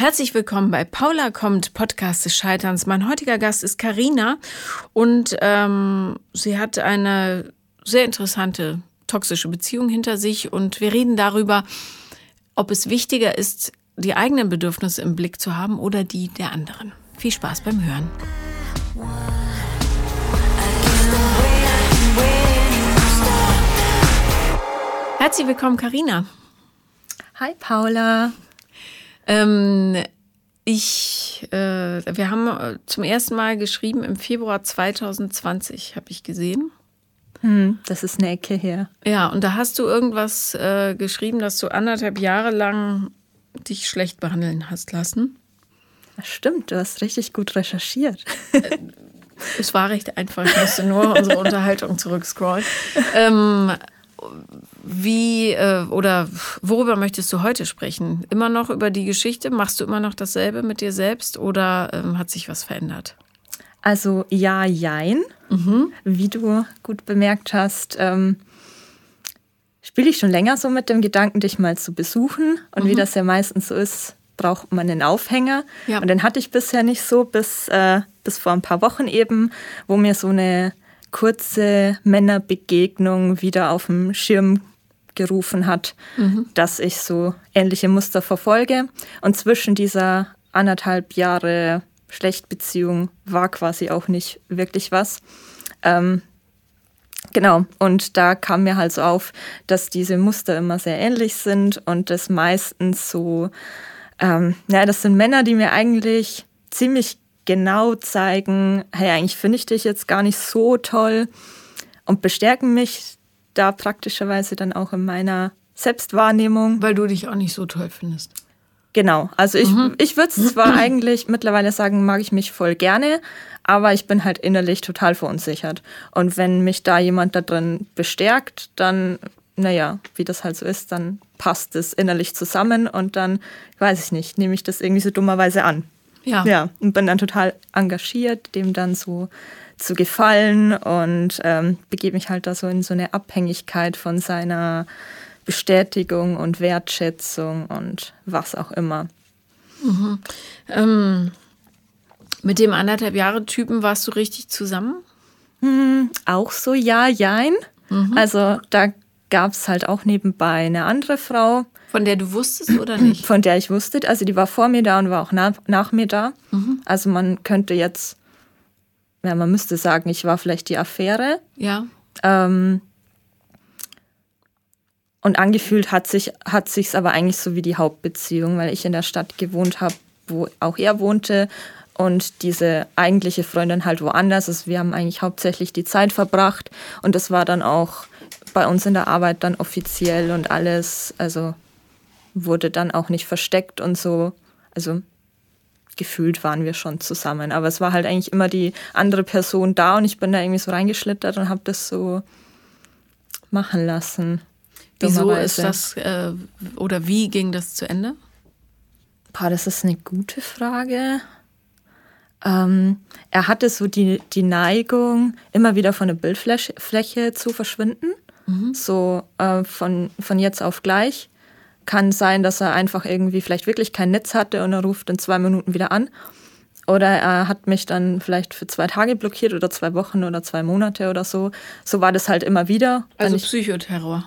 Herzlich willkommen bei Paula kommt, Podcast des Scheiterns. Mein heutiger Gast ist Karina und ähm, sie hat eine sehr interessante toxische Beziehung hinter sich und wir reden darüber, ob es wichtiger ist, die eigenen Bedürfnisse im Blick zu haben oder die der anderen. Viel Spaß beim Hören. Herzlich willkommen, Karina. Hi, Paula. Ähm, ich, äh, wir haben äh, zum ersten Mal geschrieben im Februar 2020, habe ich gesehen. Hm, das ist eine Ecke her. Ja, und da hast du irgendwas äh, geschrieben, dass du anderthalb Jahre lang dich schlecht behandeln hast lassen. Das stimmt, du hast richtig gut recherchiert. es war recht einfach, ich musste nur unsere Unterhaltung zurückscrollen. Ähm, wie äh, oder worüber möchtest du heute sprechen? Immer noch über die Geschichte? Machst du immer noch dasselbe mit dir selbst oder ähm, hat sich was verändert? Also ja, jein. Mhm. Wie du gut bemerkt hast, ähm, spiele ich schon länger so mit dem Gedanken, dich mal zu besuchen. Und mhm. wie das ja meistens so ist, braucht man einen Aufhänger. Ja. Und den hatte ich bisher nicht so, bis, äh, bis vor ein paar Wochen eben, wo mir so eine kurze Männerbegegnung wieder auf dem Schirm gerufen hat, mhm. dass ich so ähnliche Muster verfolge. Und zwischen dieser anderthalb Jahre Schlechtbeziehung war quasi auch nicht wirklich was. Ähm, genau, und da kam mir halt so auf, dass diese Muster immer sehr ähnlich sind und das meistens so, ähm, ja, das sind Männer, die mir eigentlich ziemlich genau zeigen, hey, eigentlich finde ich dich jetzt gar nicht so toll und bestärken mich da praktischerweise dann auch in meiner Selbstwahrnehmung. Weil du dich auch nicht so toll findest. Genau, also ich, mhm. ich würde es zwar eigentlich mittlerweile sagen, mag ich mich voll gerne, aber ich bin halt innerlich total verunsichert. Und wenn mich da jemand da drin bestärkt, dann, naja, wie das halt so ist, dann passt es innerlich zusammen und dann, weiß ich nicht, nehme ich das irgendwie so dummerweise an. Ja. Ja, und bin dann total engagiert, dem dann so zu gefallen und ähm, begebe mich halt da so in so eine Abhängigkeit von seiner Bestätigung und Wertschätzung und was auch immer. Mhm. Ähm, mit dem anderthalb Jahre Typen warst du richtig zusammen? Mhm, auch so, ja, jein. Mhm. Also da gab es halt auch nebenbei eine andere Frau, von der du wusstest oder nicht? Von der ich wusste. Also die war vor mir da und war auch nach, nach mir da. Mhm. Also man könnte jetzt, ja, man müsste sagen, ich war vielleicht die Affäre. Ja. Ähm, und angefühlt hat sich hat sich's aber eigentlich so wie die Hauptbeziehung, weil ich in der Stadt gewohnt habe, wo auch er wohnte und diese eigentliche Freundin halt woanders ist. Wir haben eigentlich hauptsächlich die Zeit verbracht und das war dann auch bei uns in der Arbeit dann offiziell und alles. Also wurde dann auch nicht versteckt und so. Also gefühlt waren wir schon zusammen. Aber es war halt eigentlich immer die andere Person da und ich bin da irgendwie so reingeschlittert und habe das so machen lassen. Wieso ist das äh, oder wie ging das zu Ende? Boah, das ist eine gute Frage. Ähm, er hatte so die, die Neigung, immer wieder von der Bildfläche zu verschwinden. Mhm. So äh, von, von jetzt auf gleich kann sein, dass er einfach irgendwie vielleicht wirklich kein Netz hatte und er ruft in zwei Minuten wieder an. Oder er hat mich dann vielleicht für zwei Tage blockiert oder zwei Wochen oder zwei Monate oder so. So war das halt immer wieder. Also ich, Psychoterror.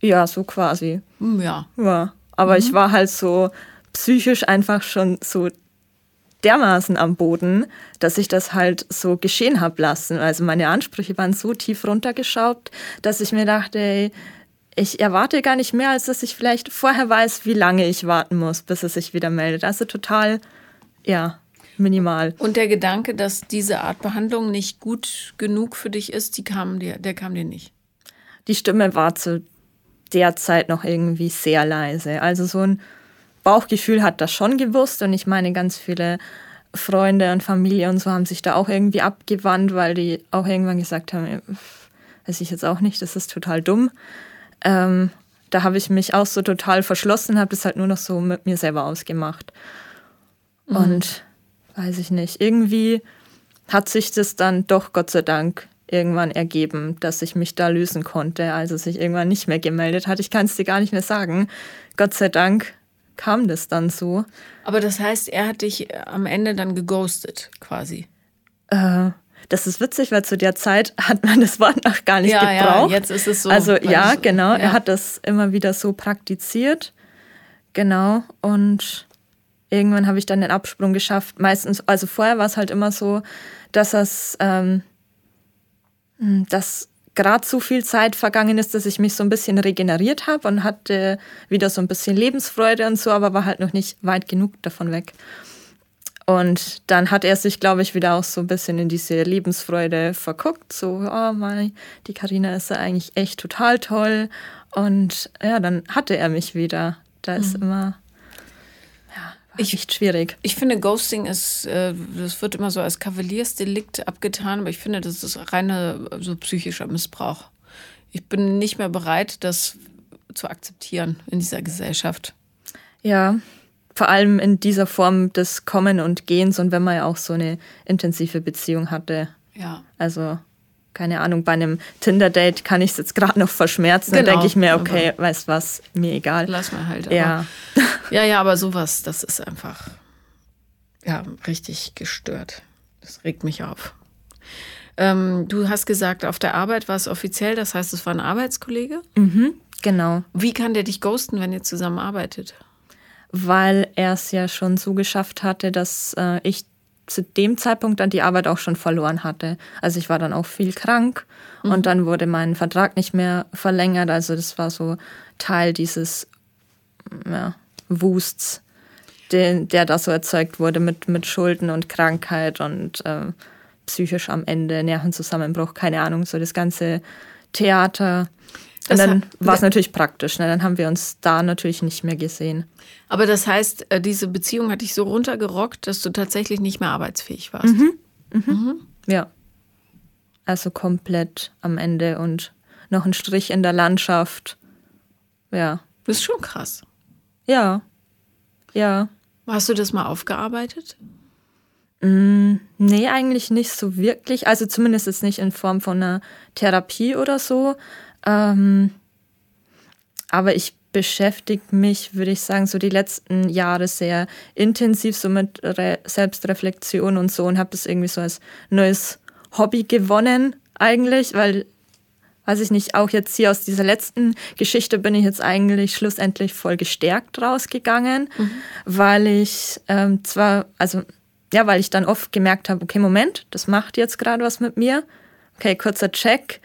Ja, so quasi. Hm, ja. Ja. Aber mhm. ich war halt so psychisch einfach schon so dermaßen am Boden, dass ich das halt so geschehen habe lassen. Also meine Ansprüche waren so tief runtergeschraubt, dass ich mir dachte, ey, ich erwarte gar nicht mehr, als dass ich vielleicht vorher weiß, wie lange ich warten muss, bis es sich wieder meldet. Also total, ja, minimal. Und der Gedanke, dass diese Art Behandlung nicht gut genug für dich ist, die kam dir, der kam dir nicht. Die Stimme war zu der Zeit noch irgendwie sehr leise. Also so ein Bauchgefühl hat das schon gewusst und ich meine, ganz viele Freunde und Familie und so haben sich da auch irgendwie abgewandt, weil die auch irgendwann gesagt haben, weiß ich jetzt auch nicht, das ist total dumm. Ähm, da habe ich mich auch so total verschlossen, habe das halt nur noch so mit mir selber ausgemacht. Mhm. Und weiß ich nicht, irgendwie hat sich das dann doch Gott sei Dank irgendwann ergeben, dass ich mich da lösen konnte, als es sich irgendwann nicht mehr gemeldet hat. Ich kann es dir gar nicht mehr sagen. Gott sei Dank kam das dann so. Aber das heißt, er hat dich am Ende dann geghostet, quasi. Äh, das ist witzig, weil zu der Zeit hat man das Wort noch gar nicht ja, gebraucht. Ja, jetzt ist es so. Also ja, genau. Ja. Er hat das immer wieder so praktiziert. Genau. Und irgendwann habe ich dann den Absprung geschafft. Meistens, also vorher war es halt immer so, dass es, ähm, dass gerade so viel Zeit vergangen ist, dass ich mich so ein bisschen regeneriert habe und hatte wieder so ein bisschen Lebensfreude und so, aber war halt noch nicht weit genug davon weg. Und dann hat er sich, glaube ich, wieder auch so ein bisschen in diese Lebensfreude verguckt. So, oh mein, die Karina ist ja eigentlich echt total toll. Und ja, dann hatte er mich wieder. Da ist mhm. immer ich, echt schwierig. Ich finde, Ghosting ist, äh, das wird immer so als Kavaliersdelikt abgetan, aber ich finde, das ist reiner so psychischer Missbrauch. Ich bin nicht mehr bereit, das zu akzeptieren in dieser Gesellschaft. Ja, vor allem in dieser Form des Kommen und Gehens und wenn man ja auch so eine intensive Beziehung hatte. Ja. Also keine Ahnung, bei einem Tinder-Date kann ich es jetzt gerade noch verschmerzen. Genau, dann denke ich mir, okay, weißt was, mir egal. Lass mal halt. Ja. ja, ja, aber sowas, das ist einfach ja, richtig gestört. Das regt mich auf. Ähm, du hast gesagt, auf der Arbeit war es offiziell, das heißt, es war ein Arbeitskollege? Mhm, genau. Wie kann der dich ghosten, wenn ihr zusammenarbeitet? Weil er es ja schon so geschafft hatte, dass äh, ich zu dem Zeitpunkt dann die Arbeit auch schon verloren hatte. Also ich war dann auch viel krank mhm. und dann wurde mein Vertrag nicht mehr verlängert. Also das war so Teil dieses ja, Wusts, den, der da so erzeugt wurde mit, mit Schulden und Krankheit und äh, psychisch am Ende, Nervenzusammenbruch, keine Ahnung, so das ganze Theater. Und dann war es natürlich praktisch. Ne? Dann haben wir uns da natürlich nicht mehr gesehen. Aber das heißt, äh, diese Beziehung hat dich so runtergerockt, dass du tatsächlich nicht mehr arbeitsfähig warst. Mhm. Mhm. Mhm. Ja. Also komplett am Ende und noch ein Strich in der Landschaft. Ja. Das ist schon krass. Ja. Ja. Hast du das mal aufgearbeitet? Mm, nee, eigentlich nicht so wirklich. Also zumindest jetzt nicht in Form von einer Therapie oder so. Ähm, aber ich beschäftige mich, würde ich sagen, so die letzten Jahre sehr intensiv so mit Re Selbstreflexion und so und habe das irgendwie so als neues Hobby gewonnen eigentlich, weil weiß ich nicht, auch jetzt hier aus dieser letzten Geschichte bin ich jetzt eigentlich schlussendlich voll gestärkt rausgegangen, mhm. weil ich ähm, zwar, also ja, weil ich dann oft gemerkt habe, okay, Moment, das macht jetzt gerade was mit mir. Okay, kurzer Check,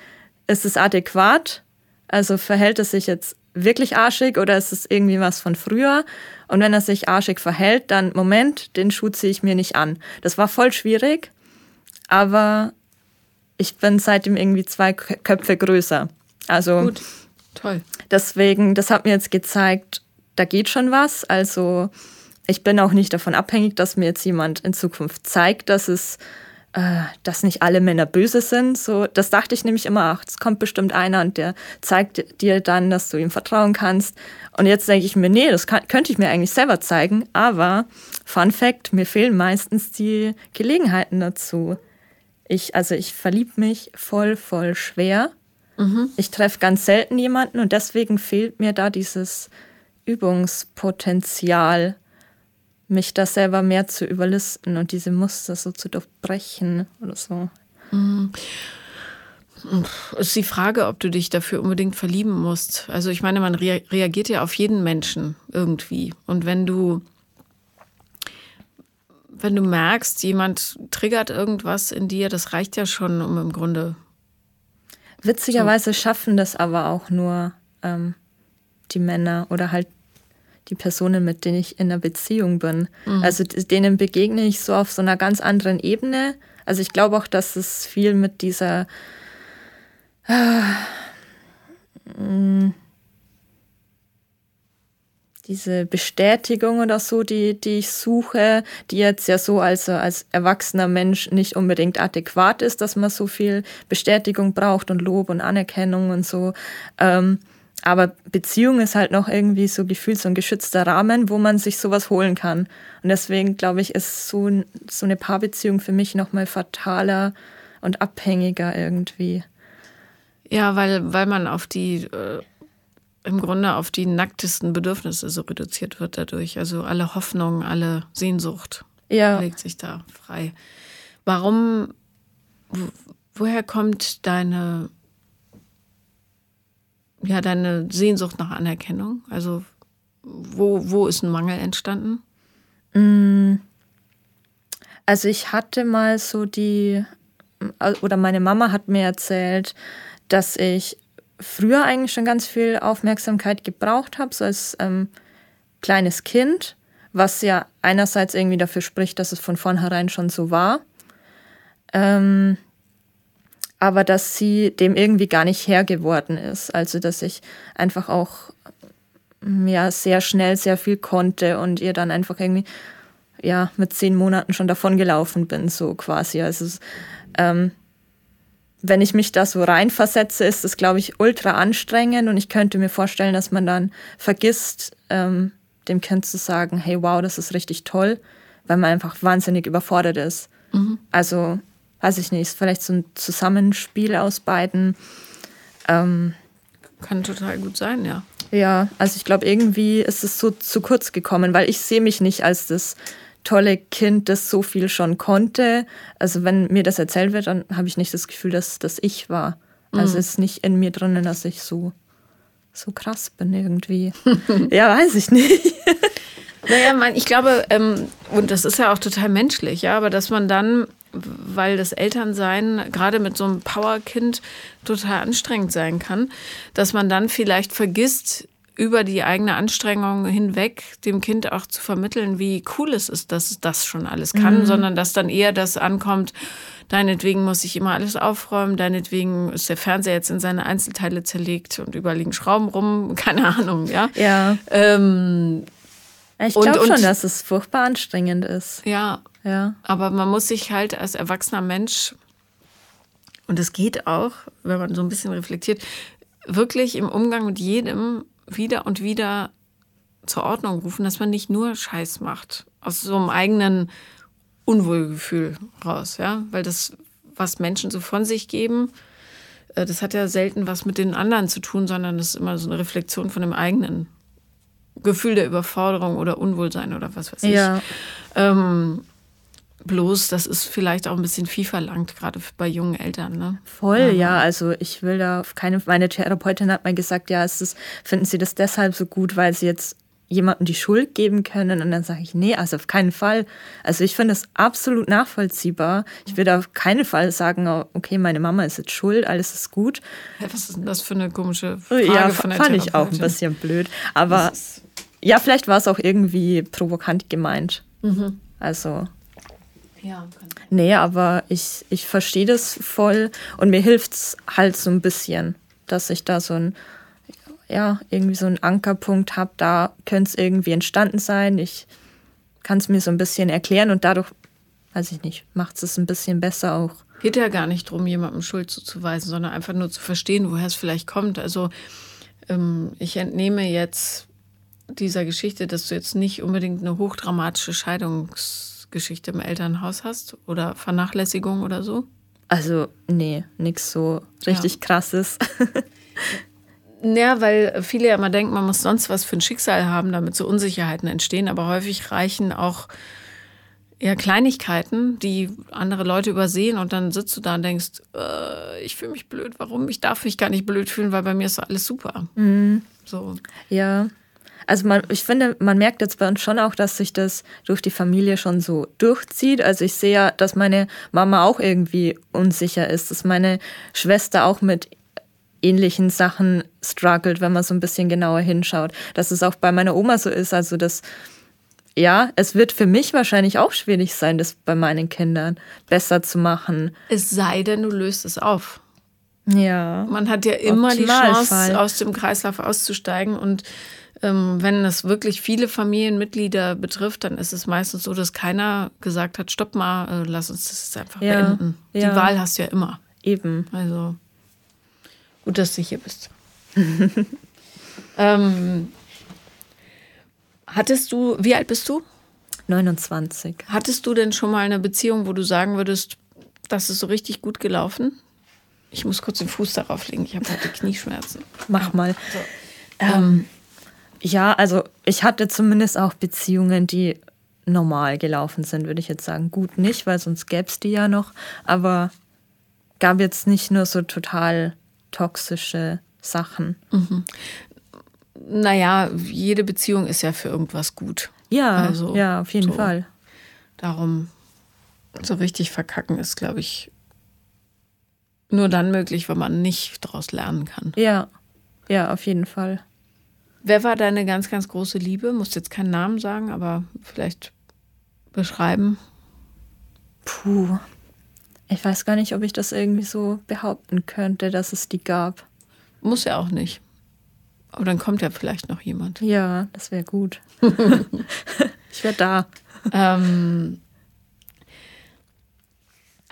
ist es adäquat? Also verhält es sich jetzt wirklich arschig oder ist es irgendwie was von früher? Und wenn er sich arschig verhält, dann Moment, den Schuh ziehe ich mir nicht an. Das war voll schwierig, aber ich bin seitdem irgendwie zwei Köpfe größer. Also Gut, toll. Deswegen, das hat mir jetzt gezeigt, da geht schon was. Also ich bin auch nicht davon abhängig, dass mir jetzt jemand in Zukunft zeigt, dass es dass nicht alle Männer böse sind. So, das dachte ich nämlich immer, ach, es kommt bestimmt einer und der zeigt dir dann, dass du ihm vertrauen kannst. Und jetzt denke ich mir, nee, das kann, könnte ich mir eigentlich selber zeigen. Aber Fun Fact, mir fehlen meistens die Gelegenheiten dazu. Ich, also ich verliebe mich voll, voll schwer. Mhm. Ich treffe ganz selten jemanden und deswegen fehlt mir da dieses Übungspotenzial mich da selber mehr zu überlisten und diese Muster so zu durchbrechen oder so. Mhm. Es ist die Frage, ob du dich dafür unbedingt verlieben musst. Also ich meine, man rea reagiert ja auf jeden Menschen irgendwie. Und wenn du, wenn du merkst, jemand triggert irgendwas in dir, das reicht ja schon, um im Grunde. Witzigerweise schaffen das aber auch nur ähm, die Männer oder halt die Personen, mit denen ich in einer Beziehung bin. Mhm. Also denen begegne ich so auf so einer ganz anderen Ebene. Also ich glaube auch, dass es viel mit dieser äh, diese Bestätigung oder so, die, die ich suche, die jetzt ja so als, als erwachsener Mensch nicht unbedingt adäquat ist, dass man so viel Bestätigung braucht und Lob und Anerkennung und so. Ähm, aber Beziehung ist halt noch irgendwie so gefühlt so ein geschützter Rahmen, wo man sich sowas holen kann. Und deswegen glaube ich, ist so, so eine Paarbeziehung für mich nochmal fataler und abhängiger irgendwie. Ja, weil, weil man auf die, äh, im Grunde auf die nacktesten Bedürfnisse so reduziert wird dadurch. Also alle Hoffnung, alle Sehnsucht ja. legt sich da frei. Warum, woher kommt deine, ja, deine Sehnsucht nach Anerkennung? Also wo, wo ist ein Mangel entstanden? Mm. Also ich hatte mal so die, oder meine Mama hat mir erzählt, dass ich früher eigentlich schon ganz viel Aufmerksamkeit gebraucht habe, so als ähm, kleines Kind, was ja einerseits irgendwie dafür spricht, dass es von vornherein schon so war, ähm, aber dass sie dem irgendwie gar nicht Herr geworden ist. Also dass ich einfach auch mm, ja sehr schnell sehr viel konnte und ihr dann einfach irgendwie ja mit zehn Monaten schon davon gelaufen bin, so quasi. Also ähm, wenn ich mich da so reinversetze, ist das, glaube ich, ultra anstrengend und ich könnte mir vorstellen, dass man dann vergisst, ähm, dem Kind zu sagen, hey, wow, das ist richtig toll, weil man einfach wahnsinnig überfordert ist. Mhm. Also, weiß ich nicht, ist vielleicht so ein Zusammenspiel aus beiden. Ähm, Kann total gut sein, ja. Ja, also ich glaube, irgendwie ist es so zu kurz gekommen, weil ich sehe mich nicht als das tolle Kind, das so viel schon konnte. Also wenn mir das erzählt wird, dann habe ich nicht das Gefühl, dass das ich war. Also mhm. es ist nicht in mir drinnen, dass ich so, so krass bin irgendwie. ja, weiß ich nicht. naja, man, ich glaube, ähm, und das ist ja auch total menschlich, ja, aber dass man dann, weil das Elternsein gerade mit so einem Powerkind total anstrengend sein kann, dass man dann vielleicht vergisst, über die eigene Anstrengung hinweg dem Kind auch zu vermitteln, wie cool es ist, dass es das schon alles kann, mhm. sondern dass dann eher das ankommt, deinetwegen muss ich immer alles aufräumen, deinetwegen ist der Fernseher jetzt in seine Einzelteile zerlegt und überliegen Schrauben rum, keine Ahnung, ja. Ja. Ähm, ich glaube schon, dass es furchtbar anstrengend ist. Ja. Ja. Aber man muss sich halt als erwachsener Mensch, und es geht auch, wenn man so ein bisschen reflektiert, wirklich im Umgang mit jedem wieder und wieder zur Ordnung rufen, dass man nicht nur Scheiß macht, aus so einem eigenen Unwohlgefühl raus, ja, weil das, was Menschen so von sich geben, äh, das hat ja selten was mit den anderen zu tun, sondern das ist immer so eine Reflexion von dem eigenen Gefühl der Überforderung oder Unwohlsein oder was weiß ich. Ja. Ähm, Bloß, das ist vielleicht auch ein bisschen viel verlangt, gerade bei jungen Eltern. Ne? Voll, ja. ja. Also ich will da auf keine. Meine Therapeutin hat mal gesagt, ja, es ist, finden Sie das deshalb so gut, weil Sie jetzt jemandem die Schuld geben können. Und dann sage ich, nee, also auf keinen Fall. Also ich finde es absolut nachvollziehbar. Ich würde auf keinen Fall sagen, oh, okay, meine Mama ist jetzt schuld, alles ist gut. Ja, was ist denn das für eine komische Frage ja, von der fand ich auch ein bisschen blöd. Aber ja, vielleicht war es auch irgendwie provokant gemeint. Mhm. Also ja, nee, aber ich, ich verstehe das voll und mir hilft es halt so ein bisschen, dass ich da so ein, ja, irgendwie so einen Ankerpunkt habe. Da könnte es irgendwie entstanden sein. Ich kann es mir so ein bisschen erklären und dadurch, weiß ich nicht, macht es ein bisschen besser auch. Geht ja gar nicht darum, jemandem Schuld zuzuweisen, sondern einfach nur zu verstehen, woher es vielleicht kommt. Also ähm, ich entnehme jetzt dieser Geschichte, dass du jetzt nicht unbedingt eine hochdramatische Scheidungs Geschichte im Elternhaus hast oder Vernachlässigung oder so? Also, nee, nichts so richtig ja. krasses. Ja, weil viele ja immer denken, man muss sonst was für ein Schicksal haben, damit so Unsicherheiten entstehen. Aber häufig reichen auch eher Kleinigkeiten, die andere Leute übersehen. Und dann sitzt du da und denkst, äh, ich fühle mich blöd. Warum? Ich darf mich gar nicht blöd fühlen, weil bei mir ist alles super. Mhm. So. Ja, also man, ich finde, man merkt jetzt bei uns schon auch, dass sich das durch die Familie schon so durchzieht. Also ich sehe ja, dass meine Mama auch irgendwie unsicher ist, dass meine Schwester auch mit ähnlichen Sachen struggelt, wenn man so ein bisschen genauer hinschaut. Dass es auch bei meiner Oma so ist. Also das, ja, es wird für mich wahrscheinlich auch schwierig sein, das bei meinen Kindern besser zu machen. Es sei denn, du löst es auf. Ja. Man hat ja immer die Chance, aus dem Kreislauf auszusteigen und wenn es wirklich viele Familienmitglieder betrifft, dann ist es meistens so, dass keiner gesagt hat, stopp mal, äh, lass uns das jetzt einfach ja, beenden. Ja. Die Wahl hast du ja immer. Eben. Also gut, dass du hier bist. ähm, hattest du, wie alt bist du? 29. Hattest du denn schon mal eine Beziehung, wo du sagen würdest, das ist so richtig gut gelaufen? Ich muss kurz den Fuß darauf legen, ich habe heute Knieschmerzen. Mach mal. So. Ähm, ja, also ich hatte zumindest auch Beziehungen, die normal gelaufen sind, würde ich jetzt sagen. Gut nicht, weil sonst gäbe es die ja noch. Aber gab jetzt nicht nur so total toxische Sachen. Mhm. Naja, jede Beziehung ist ja für irgendwas gut. Ja, also, ja, auf jeden so. Fall. Darum, so richtig verkacken ist, glaube ich, nur dann möglich, wenn man nicht daraus lernen kann. Ja, ja, auf jeden Fall. Wer war deine ganz, ganz große Liebe? Musst jetzt keinen Namen sagen, aber vielleicht beschreiben. Puh. Ich weiß gar nicht, ob ich das irgendwie so behaupten könnte, dass es die gab. Muss ja auch nicht. Aber dann kommt ja vielleicht noch jemand. Ja, das wäre gut. ich wäre da. Ähm,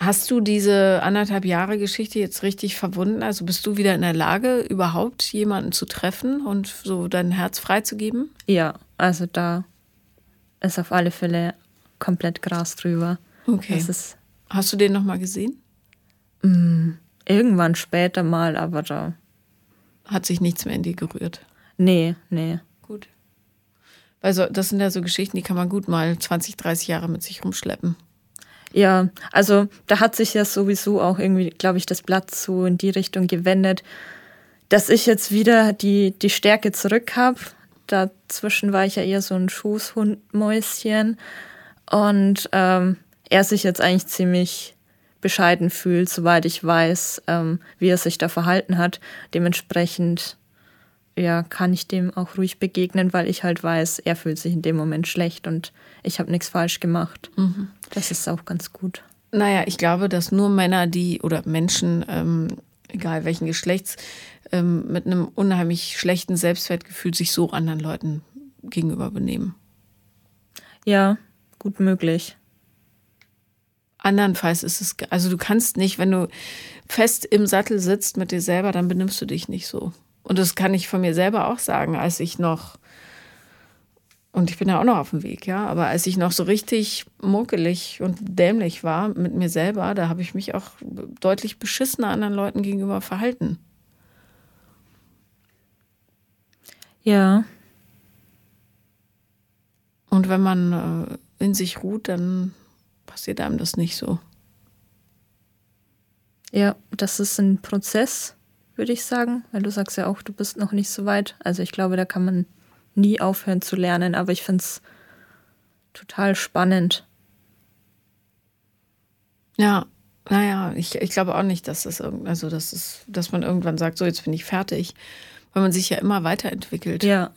hast du diese anderthalb Jahre Geschichte jetzt richtig verwunden? Also bist du wieder in der Lage, überhaupt jemanden zu treffen und so dein Herz freizugeben? Ja, also da ist auf alle Fälle komplett Gras drüber. Okay. Hast du den nochmal gesehen? Mh, mm, irgendwann später mal, aber da. Hat sich nichts mehr in dir gerührt? Nee, nee. Gut. Weil so, das sind ja so Geschichten, die kann man gut mal 20, 30 Jahre mit sich rumschleppen. Ja, also da hat sich ja sowieso auch irgendwie, glaube ich, das Blatt so in die Richtung gewendet, dass ich jetzt wieder die, die Stärke zurück habe. Dazwischen war ich ja eher so ein Schoßhundmäuschen und ähm, er sich jetzt eigentlich ziemlich bescheiden fühlt, soweit ich weiß, ähm, wie er sich da verhalten hat. Dementsprechend ja, kann ich dem auch ruhig begegnen, weil ich halt weiß, er fühlt sich in dem Moment schlecht und ich habe nichts falsch gemacht. Mhm. Das ist auch ganz gut. Naja, ich glaube, dass nur Männer, die oder Menschen, ähm, egal welchen Geschlechts, ähm, mit einem unheimlich schlechten Selbstwertgefühl sich so anderen Leuten gegenüber benehmen. Ja, gut möglich. Andernfalls ist es, also du kannst nicht, wenn du fest im Sattel sitzt mit dir selber, dann benimmst du dich nicht so. Und das kann ich von mir selber auch sagen, als ich noch, und ich bin ja auch noch auf dem Weg, ja, aber als ich noch so richtig muckelig und dämlich war mit mir selber, da habe ich mich auch deutlich beschissener anderen Leuten gegenüber verhalten. Ja. Und wenn man äh, in sich ruht, dann passiert einem das nicht so. Ja, das ist ein Prozess würde ich sagen, weil du sagst ja auch, du bist noch nicht so weit. Also ich glaube, da kann man nie aufhören zu lernen, aber ich finde es total spannend. Ja, naja, ich, ich glaube auch nicht, dass das irgend, also das ist, dass man irgendwann sagt, so jetzt bin ich fertig, weil man sich ja immer weiterentwickelt. Ja.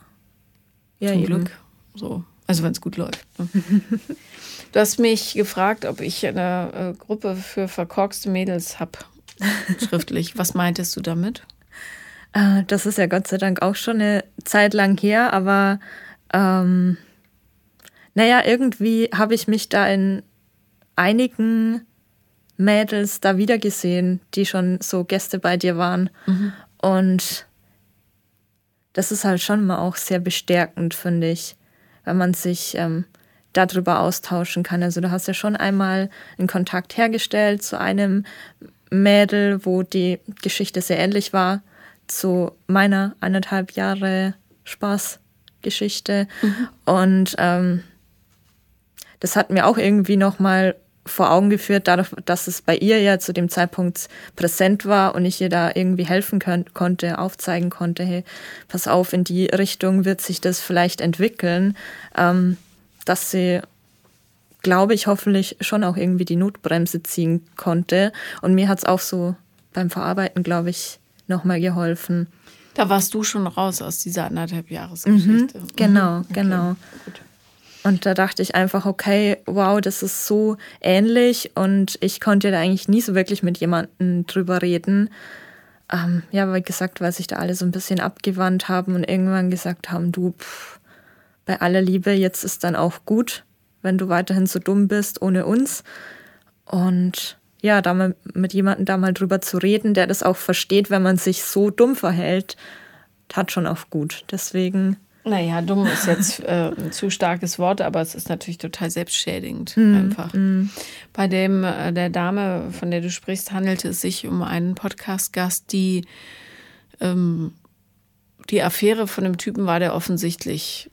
Ja, Zum eben. Glück. So. Also wenn es gut läuft. Ne? du hast mich gefragt, ob ich eine äh, Gruppe für verkorkste Mädels habe schriftlich. Was meintest du damit? Äh, das ist ja Gott sei Dank auch schon eine Zeit lang her, aber ähm, naja, irgendwie habe ich mich da in einigen Mädels da wiedergesehen, die schon so Gäste bei dir waren. Mhm. Und das ist halt schon mal auch sehr bestärkend, finde ich, wenn man sich ähm, darüber austauschen kann. Also du hast ja schon einmal einen Kontakt hergestellt zu einem Mädel, wo die Geschichte sehr ähnlich war zu meiner eineinhalb Jahre Spaßgeschichte. Mhm. Und ähm, das hat mir auch irgendwie nochmal vor Augen geführt, dadurch, dass es bei ihr ja zu dem Zeitpunkt präsent war und ich ihr da irgendwie helfen könnt, konnte, aufzeigen konnte, hey, pass auf, in die Richtung wird sich das vielleicht entwickeln, ähm, dass sie glaube ich, hoffentlich schon auch irgendwie die Notbremse ziehen konnte. Und mir hat es auch so beim Verarbeiten, glaube ich, nochmal geholfen. Da warst du schon raus aus dieser anderthalb Jahresgeschichte. Mhm, genau, okay. genau. Gut. Und da dachte ich einfach, okay, wow, das ist so ähnlich und ich konnte da eigentlich nie so wirklich mit jemandem drüber reden. Ähm, ja, wie gesagt, weil sich da alle so ein bisschen abgewandt haben und irgendwann gesagt haben, du, pff, bei aller Liebe, jetzt ist dann auch gut wenn du weiterhin so dumm bist ohne uns. Und ja, da mal mit jemandem da mal drüber zu reden, der das auch versteht, wenn man sich so dumm verhält, tat schon auch gut. Deswegen. Naja, dumm ist jetzt äh, ein zu starkes Wort, aber es ist natürlich total selbstschädigend mm, einfach. Mm. Bei dem äh, der Dame, von der du sprichst, handelte es sich um einen Podcast-Gast, die ähm, die Affäre von dem Typen war, der offensichtlich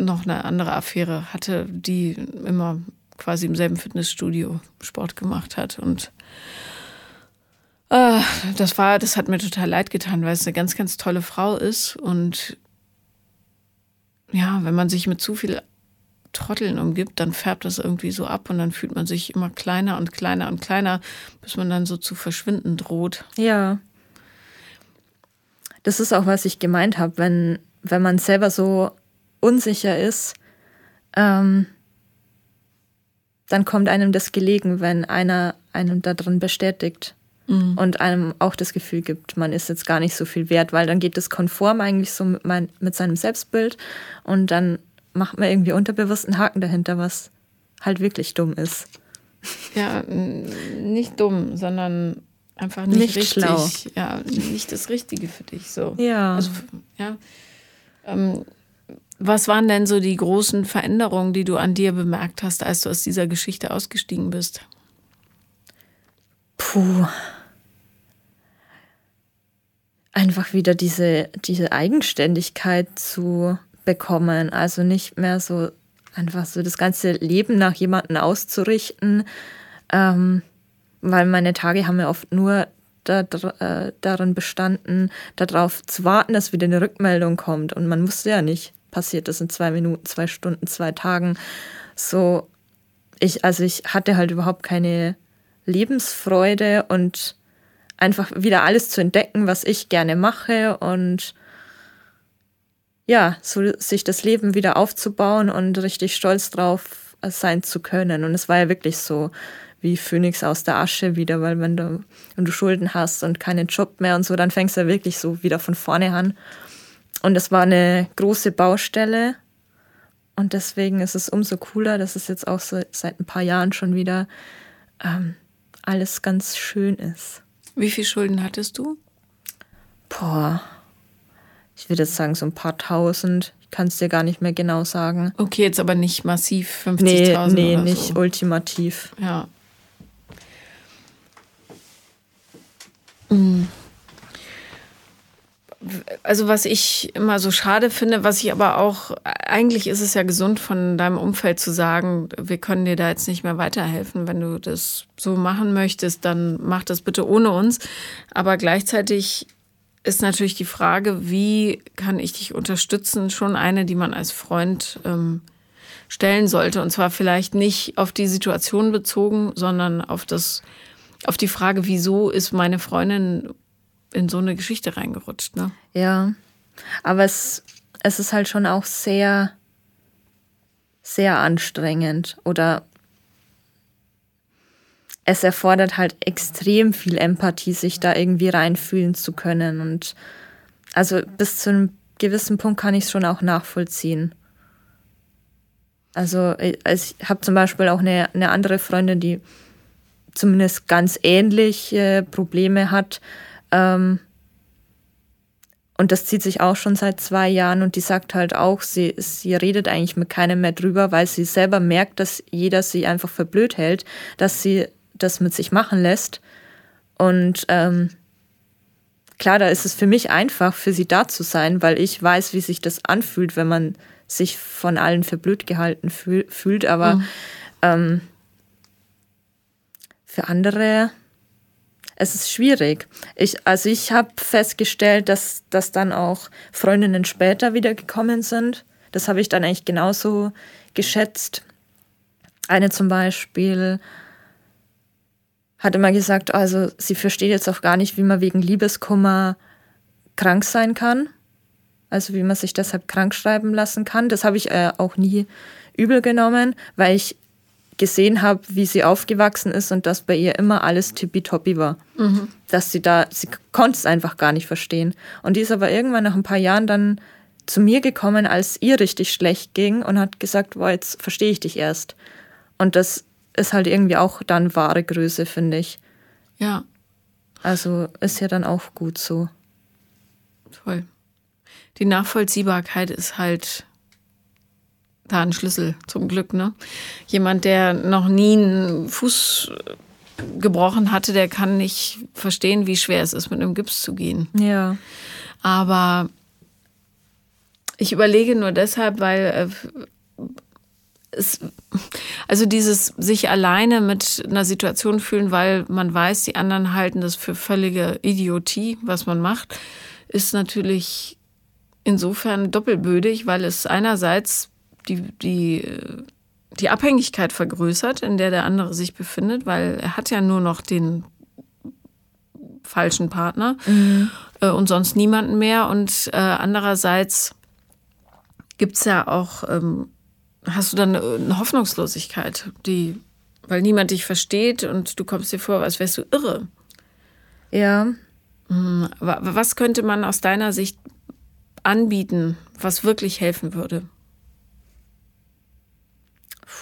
noch eine andere Affäre hatte, die immer quasi im selben Fitnessstudio Sport gemacht hat. Und äh, das war, das hat mir total leid getan, weil es eine ganz, ganz tolle Frau ist. Und ja, wenn man sich mit zu viel Trotteln umgibt, dann färbt das irgendwie so ab und dann fühlt man sich immer kleiner und kleiner und kleiner, bis man dann so zu verschwinden droht. Ja. Das ist auch, was ich gemeint habe, wenn, wenn man selber so unsicher ist, ähm, dann kommt einem das gelegen, wenn einer einem da drin bestätigt mhm. und einem auch das Gefühl gibt, man ist jetzt gar nicht so viel wert, weil dann geht das konform eigentlich so mit, mein, mit seinem Selbstbild und dann macht man irgendwie unterbewusst einen Haken dahinter, was halt wirklich dumm ist. Ja, nicht dumm, sondern einfach nicht, nicht richtig. Schlau. Ja, nicht das Richtige für dich. So. Ja. Also, ja. Ähm, was waren denn so die großen Veränderungen, die du an dir bemerkt hast, als du aus dieser Geschichte ausgestiegen bist? Puh. Einfach wieder diese, diese Eigenständigkeit zu bekommen. Also nicht mehr so einfach so das ganze Leben nach jemandem auszurichten. Ähm, weil meine Tage haben ja oft nur da, äh, darin bestanden, darauf zu warten, dass wieder eine Rückmeldung kommt. Und man wusste ja nicht, passiert das in zwei Minuten, zwei Stunden, zwei Tagen. So, ich, also ich hatte halt überhaupt keine Lebensfreude und einfach wieder alles zu entdecken, was ich gerne mache und ja, so sich das Leben wieder aufzubauen und richtig stolz drauf sein zu können. Und es war ja wirklich so wie Phönix aus der Asche wieder, weil wenn du, wenn du Schulden hast und keinen Job mehr und so, dann fängst du ja wirklich so wieder von vorne an. Und es war eine große Baustelle. Und deswegen ist es umso cooler, dass es jetzt auch so seit ein paar Jahren schon wieder ähm, alles ganz schön ist. Wie viel Schulden hattest du? Boah, ich würde jetzt sagen, so ein paar tausend. Ich kann es dir gar nicht mehr genau sagen. Okay, jetzt aber nicht massiv 50.000 Nee, nee, oder nicht so. ultimativ. Ja. Also was ich immer so schade finde, was ich aber auch, eigentlich ist es ja gesund von deinem Umfeld zu sagen, wir können dir da jetzt nicht mehr weiterhelfen. Wenn du das so machen möchtest, dann mach das bitte ohne uns. Aber gleichzeitig ist natürlich die Frage, wie kann ich dich unterstützen, schon eine, die man als Freund ähm, stellen sollte. Und zwar vielleicht nicht auf die Situation bezogen, sondern auf das, auf die Frage, wieso ist meine Freundin in so eine Geschichte reingerutscht. Ne? Ja, aber es, es ist halt schon auch sehr, sehr anstrengend oder es erfordert halt extrem viel Empathie, sich da irgendwie reinfühlen zu können. Und also bis zu einem gewissen Punkt kann ich es schon auch nachvollziehen. Also ich habe zum Beispiel auch eine, eine andere Freundin, die zumindest ganz ähnliche Probleme hat. Ähm, und das zieht sich auch schon seit zwei Jahren und die sagt halt auch, sie, sie redet eigentlich mit keinem mehr drüber, weil sie selber merkt, dass jeder sie einfach für blöd hält, dass sie das mit sich machen lässt. Und ähm, klar, da ist es für mich einfach, für sie da zu sein, weil ich weiß, wie sich das anfühlt, wenn man sich von allen für blöd gehalten fühl fühlt. Aber mhm. ähm, für andere, es ist schwierig. Ich, also ich habe festgestellt, dass, dass dann auch Freundinnen später wieder gekommen sind. Das habe ich dann eigentlich genauso geschätzt. Eine zum Beispiel hat immer gesagt, also sie versteht jetzt auch gar nicht, wie man wegen Liebeskummer krank sein kann. Also wie man sich deshalb krank schreiben lassen kann. Das habe ich äh, auch nie übel genommen, weil ich gesehen habe, wie sie aufgewachsen ist und dass bei ihr immer alles tippitoppi war. Mhm. Dass sie da, sie konnte es einfach gar nicht verstehen. Und die ist aber irgendwann nach ein paar Jahren dann zu mir gekommen, als ihr richtig schlecht ging und hat gesagt, boah, jetzt verstehe ich dich erst. Und das ist halt irgendwie auch dann wahre Größe, finde ich. Ja. Also ist ja dann auch gut so. Toll. Die Nachvollziehbarkeit ist halt da ein Schlüssel zum Glück, ne? Jemand, der noch nie einen Fuß gebrochen hatte, der kann nicht verstehen, wie schwer es ist, mit einem Gips zu gehen. Ja. Aber Ich überlege nur deshalb, weil äh, es, also dieses sich alleine mit einer Situation fühlen, weil man weiß, die anderen halten das für völlige Idiotie, was man macht, ist natürlich insofern doppelbödig, weil es einerseits die, die, die Abhängigkeit vergrößert, in der der andere sich befindet, weil er hat ja nur noch den falschen Partner mhm. äh, und sonst niemanden mehr. Und äh, andererseits gibt es ja auch, ähm, hast du dann eine Hoffnungslosigkeit, die, weil niemand dich versteht und du kommst dir vor, als wärst du irre. Ja. Mhm. Was könnte man aus deiner Sicht anbieten, was wirklich helfen würde?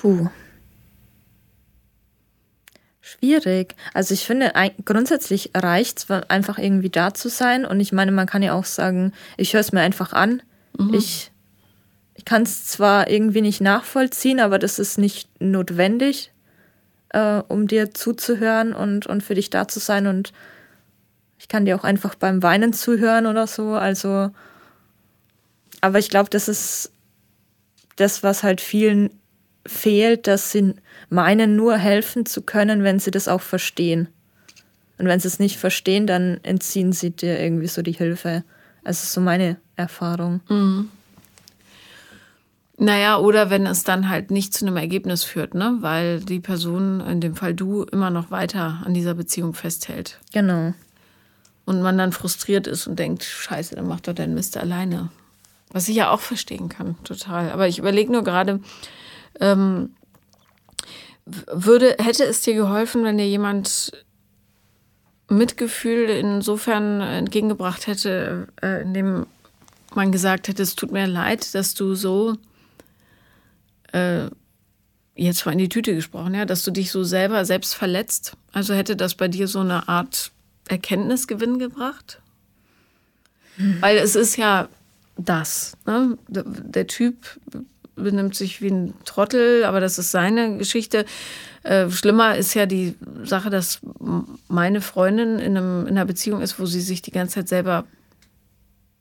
Puh. Schwierig. Also ich finde, grundsätzlich reicht es einfach irgendwie da zu sein. Und ich meine, man kann ja auch sagen, ich höre es mir einfach an. Mhm. Ich, ich kann es zwar irgendwie nicht nachvollziehen, aber das ist nicht notwendig, äh, um dir zuzuhören und, und für dich da zu sein. Und ich kann dir auch einfach beim Weinen zuhören oder so. Also aber ich glaube, das ist das, was halt vielen fehlt, dass sie meinen, nur helfen zu können, wenn sie das auch verstehen. Und wenn sie es nicht verstehen, dann entziehen sie dir irgendwie so die Hilfe. Also so meine Erfahrung. Mhm. Naja, oder wenn es dann halt nicht zu einem Ergebnis führt, ne? Weil die Person, in dem Fall du, immer noch weiter an dieser Beziehung festhält. Genau. Und man dann frustriert ist und denkt, scheiße, dann mach doch deinen Mist alleine. Was ich ja auch verstehen kann, total. Aber ich überlege nur gerade, ähm, würde, hätte es dir geholfen, wenn dir jemand Mitgefühl insofern entgegengebracht hätte, äh, indem man gesagt hätte, es tut mir leid, dass du so äh, jetzt mal in die Tüte gesprochen, ja, dass du dich so selber selbst verletzt. Also hätte das bei dir so eine Art Erkenntnisgewinn gebracht? Hm. Weil es ist ja das. Ne? Der, der, Typ benimmt sich wie ein Trottel, aber das ist seine Geschichte. Äh, schlimmer ist ja die Sache, dass meine Freundin in, einem, in einer Beziehung ist, wo sie sich die ganze Zeit selber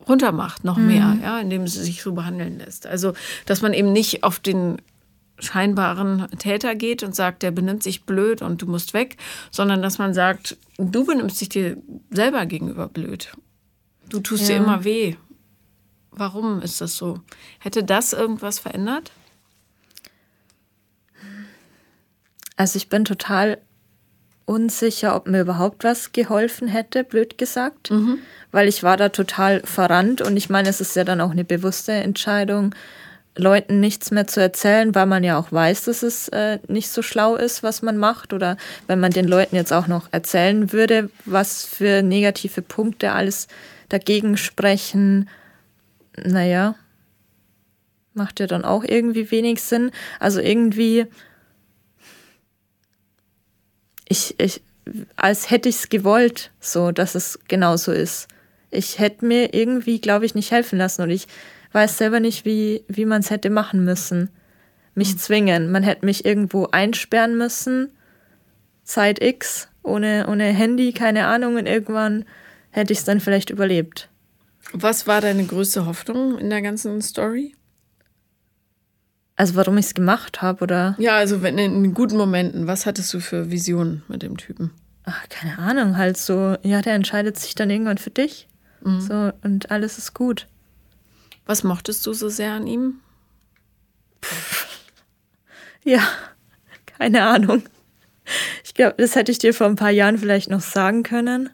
runtermacht, noch mhm. mehr, ja, indem sie sich so behandeln lässt. Also, dass man eben nicht auf den scheinbaren Täter geht und sagt, der benimmt sich blöd und du musst weg, sondern dass man sagt, du benimmst dich dir selber gegenüber blöd. Du tust ja. dir immer weh. Warum ist das so? Hätte das irgendwas verändert? Also ich bin total unsicher, ob mir überhaupt was geholfen hätte, blöd gesagt, mhm. weil ich war da total verrannt und ich meine, es ist ja dann auch eine bewusste Entscheidung, Leuten nichts mehr zu erzählen, weil man ja auch weiß, dass es äh, nicht so schlau ist, was man macht oder wenn man den Leuten jetzt auch noch erzählen würde, was für negative Punkte alles dagegen sprechen, naja, macht ja dann auch irgendwie wenig Sinn. Also irgendwie, ich, ich, als hätte ich es gewollt, so, dass es genauso ist. Ich hätte mir irgendwie, glaube ich, nicht helfen lassen und ich weiß selber nicht, wie, wie man es hätte machen müssen. Mich mhm. zwingen. Man hätte mich irgendwo einsperren müssen, Zeit X, ohne, ohne Handy, keine Ahnung, und irgendwann hätte ich es dann vielleicht überlebt. Was war deine größte Hoffnung in der ganzen Story? Also warum ich es gemacht habe, oder? Ja, also wenn in guten Momenten, was hattest du für Visionen mit dem Typen? Ach, keine Ahnung, halt so, ja, der entscheidet sich dann irgendwann für dich. Mhm. So, und alles ist gut. Was mochtest du so sehr an ihm? Pff. Ja, keine Ahnung. Ich glaube, das hätte ich dir vor ein paar Jahren vielleicht noch sagen können.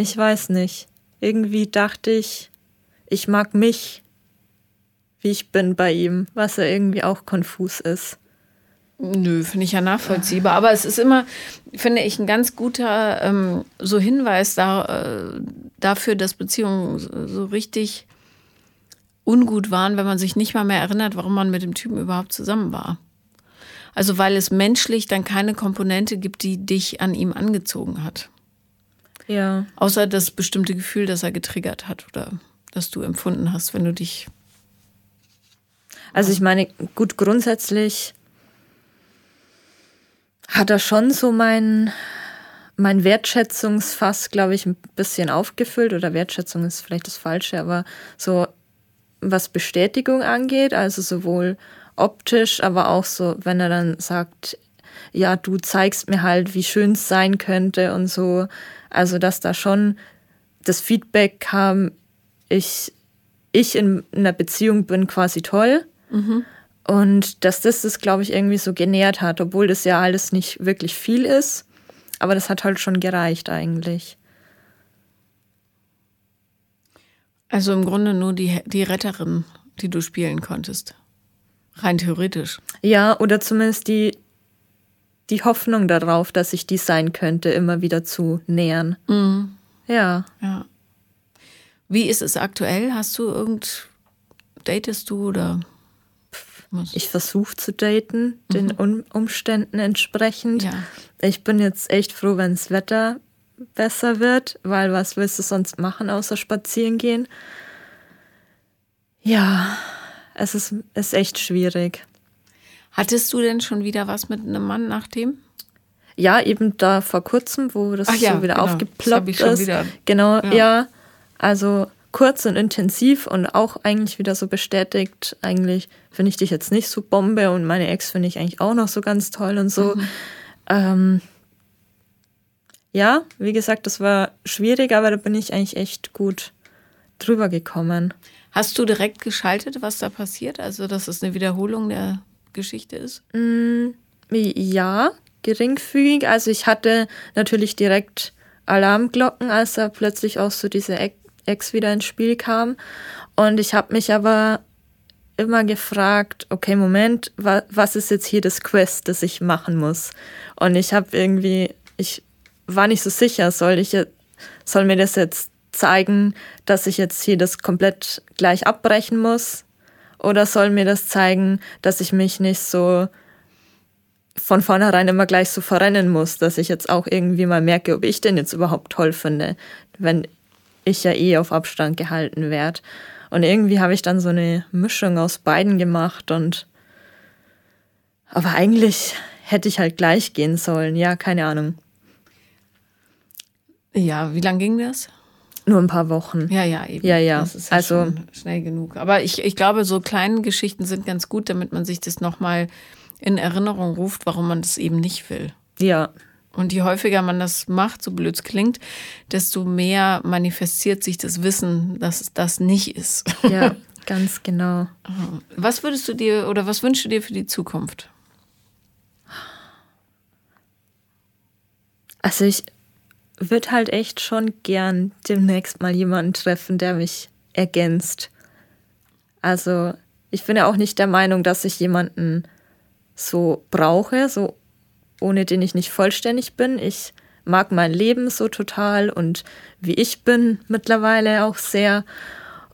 Ich weiß nicht. Irgendwie dachte ich, ich mag mich, wie ich bin bei ihm, was ja irgendwie auch konfus ist. Nö, finde ich ja nachvollziehbar. Aber es ist immer, finde ich, ein ganz guter ähm, so Hinweis da, äh, dafür, dass Beziehungen so richtig ungut waren, wenn man sich nicht mal mehr erinnert, warum man mit dem Typen überhaupt zusammen war. Also weil es menschlich dann keine Komponente gibt, die dich an ihm angezogen hat. Ja. Außer das bestimmte Gefühl, das er getriggert hat oder das du empfunden hast, wenn du dich. Also ich meine, gut, grundsätzlich hat er schon so mein, mein Wertschätzungsfass, glaube ich, ein bisschen aufgefüllt oder Wertschätzung ist vielleicht das Falsche, aber so was Bestätigung angeht, also sowohl optisch, aber auch so, wenn er dann sagt, ja, du zeigst mir halt, wie schön es sein könnte und so. Also, dass da schon das Feedback kam, ich, ich in einer Beziehung bin quasi toll. Mhm. Und dass das das, glaube ich, irgendwie so genährt hat, obwohl das ja alles nicht wirklich viel ist. Aber das hat halt schon gereicht eigentlich. Also im Grunde nur die, die Retterin, die du spielen konntest. Rein theoretisch. Ja, oder zumindest die, die Hoffnung darauf, dass ich die sein könnte, immer wieder zu nähern. Mhm. Ja. Ja. Wie ist es aktuell? Hast du irgend. Datest du oder. Was? Ich versuche zu daten, den mhm. Umständen entsprechend. Ja. Ich bin jetzt echt froh, wenn das Wetter besser wird, weil was willst du sonst machen, außer spazieren gehen? Ja, es ist, ist echt schwierig. Hattest du denn schon wieder was mit einem Mann nach dem? Ja, eben da vor kurzem, wo das ja, so wieder genau. aufgeploppt das ist. Wieder. Genau, ja. ja. Also kurz und intensiv und auch eigentlich wieder so bestätigt, eigentlich finde ich dich jetzt nicht so Bombe und meine Ex finde ich eigentlich auch noch so ganz toll und so. Mhm. Ähm, ja, wie gesagt, das war schwierig, aber da bin ich eigentlich echt gut drüber gekommen. Hast du direkt geschaltet, was da passiert? Also, dass es eine Wiederholung der Geschichte ist? Mm, ja, geringfügig. Also, ich hatte natürlich direkt Alarmglocken, als da plötzlich auch so diese Ex wieder ins Spiel kam. Und ich habe mich aber immer gefragt, okay, Moment, wa was ist jetzt hier das Quest, das ich machen muss? Und ich habe irgendwie, ich war nicht so sicher, soll ich soll mir das jetzt zeigen, dass ich jetzt hier das komplett gleich abbrechen muss? Oder soll mir das zeigen, dass ich mich nicht so von vornherein immer gleich so verrennen muss, dass ich jetzt auch irgendwie mal merke, ob ich den jetzt überhaupt toll finde, wenn ich ja eh auf Abstand gehalten werde. Und irgendwie habe ich dann so eine Mischung aus beiden gemacht und aber eigentlich hätte ich halt gleich gehen sollen. Ja, keine Ahnung. Ja, wie lang ging das? Nur ein paar Wochen. Ja, ja, eben. Ja, ja. Das ist ja also schnell genug. Aber ich, ich glaube, so kleine Geschichten sind ganz gut, damit man sich das nochmal in Erinnerung ruft, warum man das eben nicht will. Ja. Und je häufiger man das macht, so blöd es klingt, desto mehr manifestiert sich das Wissen, dass es das nicht ist. Ja, ganz genau. Was würdest du dir oder was wünschst du dir für die Zukunft? Also ich würde halt echt schon gern demnächst mal jemanden treffen, der mich ergänzt. Also ich bin ja auch nicht der Meinung, dass ich jemanden so brauche, so ohne den ich nicht vollständig bin. Ich mag mein Leben so total und wie ich bin mittlerweile auch sehr.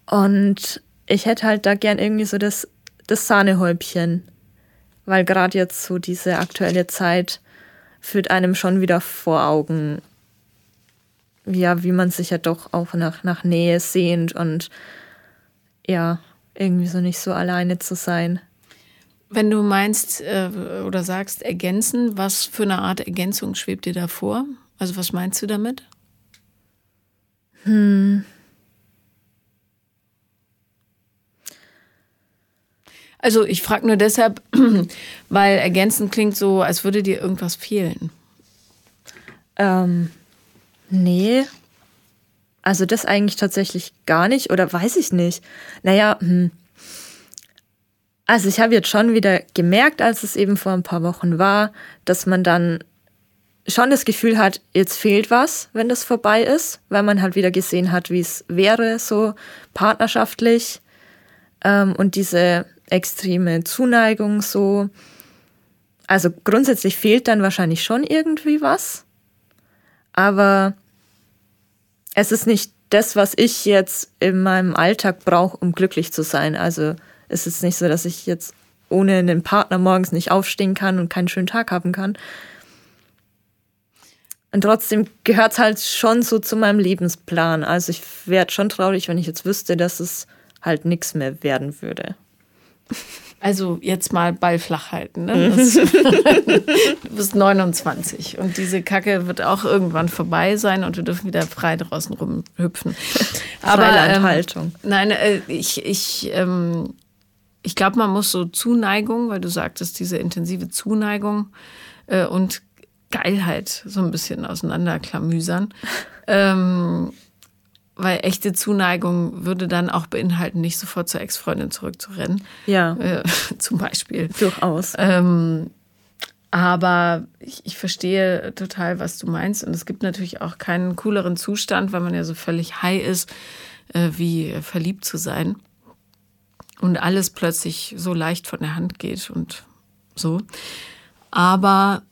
Und ich hätte halt da gern irgendwie so das, das Sahnehäubchen, weil gerade jetzt so diese aktuelle Zeit führt einem schon wieder vor Augen, ja, wie man sich ja doch auch nach, nach Nähe sehnt und ja, irgendwie so nicht so alleine zu sein. Wenn du meinst äh, oder sagst ergänzen, was für eine Art Ergänzung schwebt dir da vor? Also was meinst du damit? Hm. Also ich frage nur deshalb, weil ergänzen klingt so, als würde dir irgendwas fehlen. Ähm, Nee. Also das eigentlich tatsächlich gar nicht oder weiß ich nicht. Naja, hm. also ich habe jetzt schon wieder gemerkt, als es eben vor ein paar Wochen war, dass man dann schon das Gefühl hat, jetzt fehlt was, wenn das vorbei ist, weil man halt wieder gesehen hat, wie es wäre, so partnerschaftlich ähm, und diese extreme Zuneigung so. Also grundsätzlich fehlt dann wahrscheinlich schon irgendwie was aber es ist nicht das, was ich jetzt in meinem Alltag brauche, um glücklich zu sein. Also es ist nicht so, dass ich jetzt ohne einen Partner morgens nicht aufstehen kann und keinen schönen Tag haben kann. Und trotzdem gehört es halt schon so zu meinem Lebensplan. Also ich wäre schon traurig, wenn ich jetzt wüsste, dass es halt nichts mehr werden würde. Also jetzt mal Ball flach halten. Ne? Das, du bist 29 und diese Kacke wird auch irgendwann vorbei sein und wir dürfen wieder frei draußen rumhüpfen. Aber ähm, nein, äh, ich, ich, ähm, ich glaube, man muss so Zuneigung, weil du sagtest, diese intensive Zuneigung äh, und Geilheit so ein bisschen auseinanderklamüsern. ähm, weil echte Zuneigung würde dann auch beinhalten, nicht sofort zur Ex-Freundin zurückzurennen. Ja. Äh, zum Beispiel. Durchaus. Ähm, aber ich, ich verstehe total, was du meinst. Und es gibt natürlich auch keinen cooleren Zustand, weil man ja so völlig high ist, äh, wie verliebt zu sein. Und alles plötzlich so leicht von der Hand geht und so. Aber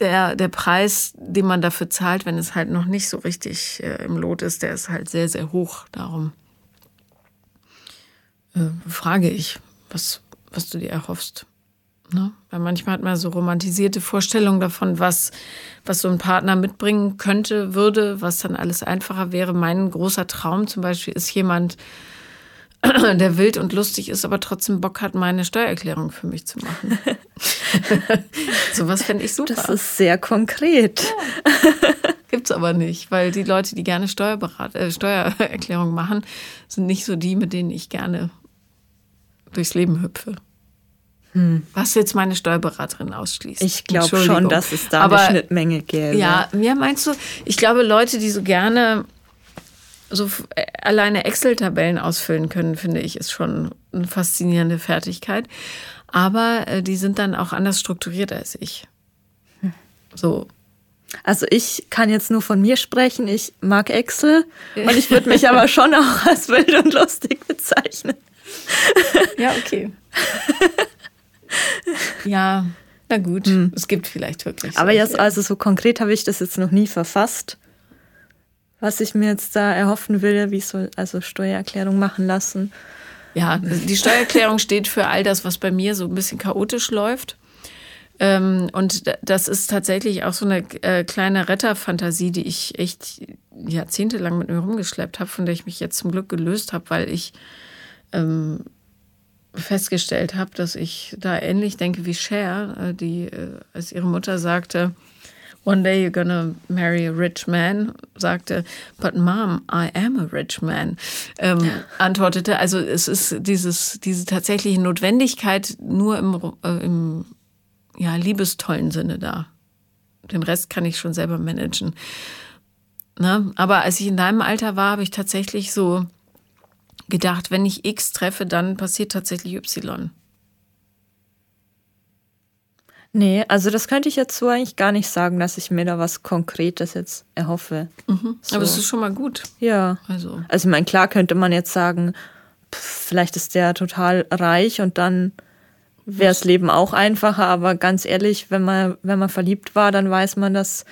der, der Preis, den man dafür zahlt, wenn es halt noch nicht so richtig äh, im Lot ist, der ist halt sehr, sehr hoch. Darum äh, frage ich, was, was du dir erhoffst. Ne? Weil manchmal hat man so romantisierte Vorstellungen davon, was, was so ein Partner mitbringen könnte, würde, was dann alles einfacher wäre. Mein großer Traum zum Beispiel ist jemand, der wild und lustig ist, aber trotzdem Bock hat, meine Steuererklärung für mich zu machen. Sowas fände ich super. Das ist sehr konkret. Ja. Gibt's aber nicht, weil die Leute, die gerne Steuerberat äh, Steuererklärung machen, sind nicht so die, mit denen ich gerne durchs Leben hüpfe. Hm. Was jetzt meine Steuerberaterin ausschließt. Ich glaube schon, dass es da aber, eine Schnittmenge gäbe. Ja, ja, meinst du, ich glaube, Leute, die so gerne so äh, alleine Excel-Tabellen ausfüllen können, finde ich, ist schon eine faszinierende Fertigkeit. Aber äh, die sind dann auch anders strukturiert als ich. So. Also ich kann jetzt nur von mir sprechen. Ich mag Excel und ich würde mich aber schon auch als wild und lustig bezeichnen. Ja, okay. ja, na gut. Hm. Es gibt vielleicht wirklich. Aber jetzt, also so konkret habe ich das jetzt noch nie verfasst was ich mir jetzt da erhoffen will, wie ich so also Steuererklärung machen lassen. Ja, die Steuererklärung steht für all das, was bei mir so ein bisschen chaotisch läuft. Ähm, und das ist tatsächlich auch so eine äh, kleine Retterfantasie, die ich echt jahrzehntelang mit mir rumgeschleppt habe, von der ich mich jetzt zum Glück gelöst habe, weil ich ähm, festgestellt habe, dass ich da ähnlich denke wie Cher, äh, die, äh, als ihre Mutter sagte, One day you're gonna marry a rich man, sagte, but mom, I am a rich man, ähm, antwortete. Also es ist dieses, diese tatsächliche Notwendigkeit nur im, äh, im ja, liebestollen Sinne da. Den Rest kann ich schon selber managen. Ne? Aber als ich in deinem Alter war, habe ich tatsächlich so gedacht, wenn ich X treffe, dann passiert tatsächlich Y. Nee, also das könnte ich jetzt so eigentlich gar nicht sagen, dass ich mir da was Konkretes jetzt erhoffe. Mhm. So. Aber es ist schon mal gut. Ja. Also, also ich meine, klar könnte man jetzt sagen, pff, vielleicht ist der total reich und dann wäre das Leben auch einfacher, aber ganz ehrlich, wenn man, wenn man verliebt war, dann weiß man, dass